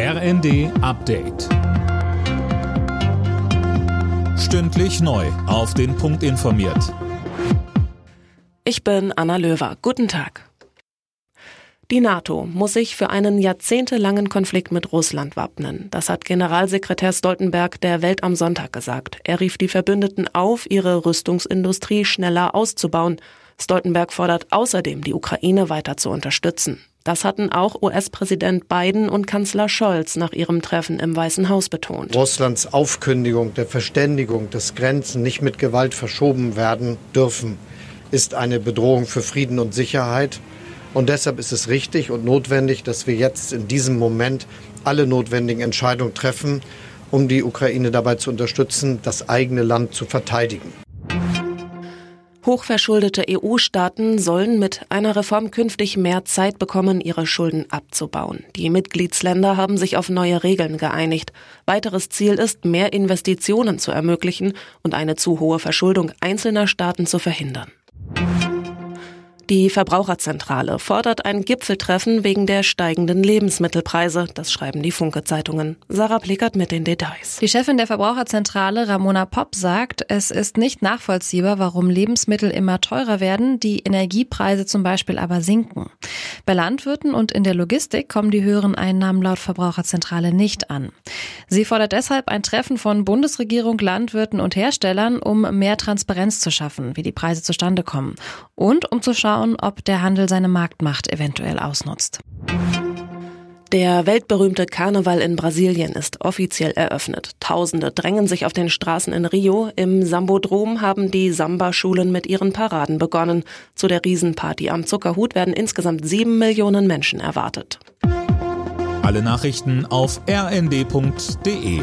RND Update. Stündlich neu. Auf den Punkt informiert. Ich bin Anna Löwer. Guten Tag. Die NATO muss sich für einen jahrzehntelangen Konflikt mit Russland wappnen. Das hat Generalsekretär Stoltenberg der Welt am Sonntag gesagt. Er rief die Verbündeten auf, ihre Rüstungsindustrie schneller auszubauen. Stoltenberg fordert außerdem, die Ukraine weiter zu unterstützen. Das hatten auch US-Präsident Biden und Kanzler Scholz nach ihrem Treffen im Weißen Haus betont. Russlands Aufkündigung der Verständigung, dass Grenzen nicht mit Gewalt verschoben werden dürfen, ist eine Bedrohung für Frieden und Sicherheit. Und deshalb ist es richtig und notwendig, dass wir jetzt in diesem Moment alle notwendigen Entscheidungen treffen, um die Ukraine dabei zu unterstützen, das eigene Land zu verteidigen. Hochverschuldete EU-Staaten sollen mit einer Reform künftig mehr Zeit bekommen, ihre Schulden abzubauen. Die Mitgliedsländer haben sich auf neue Regeln geeinigt. Weiteres Ziel ist, mehr Investitionen zu ermöglichen und eine zu hohe Verschuldung einzelner Staaten zu verhindern. Die Verbraucherzentrale fordert ein Gipfeltreffen wegen der steigenden Lebensmittelpreise. Das schreiben die Funke-Zeitungen. Sarah Plickert mit den Details. Die Chefin der Verbraucherzentrale Ramona Popp sagt, es ist nicht nachvollziehbar, warum Lebensmittel immer teurer werden, die Energiepreise zum Beispiel aber sinken. Bei Landwirten und in der Logistik kommen die höheren Einnahmen laut Verbraucherzentrale nicht an. Sie fordert deshalb ein Treffen von Bundesregierung, Landwirten und Herstellern, um mehr Transparenz zu schaffen, wie die Preise zustande kommen und um zu schauen, schauen, ob der Handel seine Marktmacht eventuell ausnutzt. Der weltberühmte Karneval in Brasilien ist offiziell eröffnet. Tausende drängen sich auf den Straßen in Rio. Im Sambodrom haben die Samba-Schulen mit ihren Paraden begonnen. Zu der Riesenparty am Zuckerhut werden insgesamt sieben Millionen Menschen erwartet. Alle Nachrichten auf rnd.de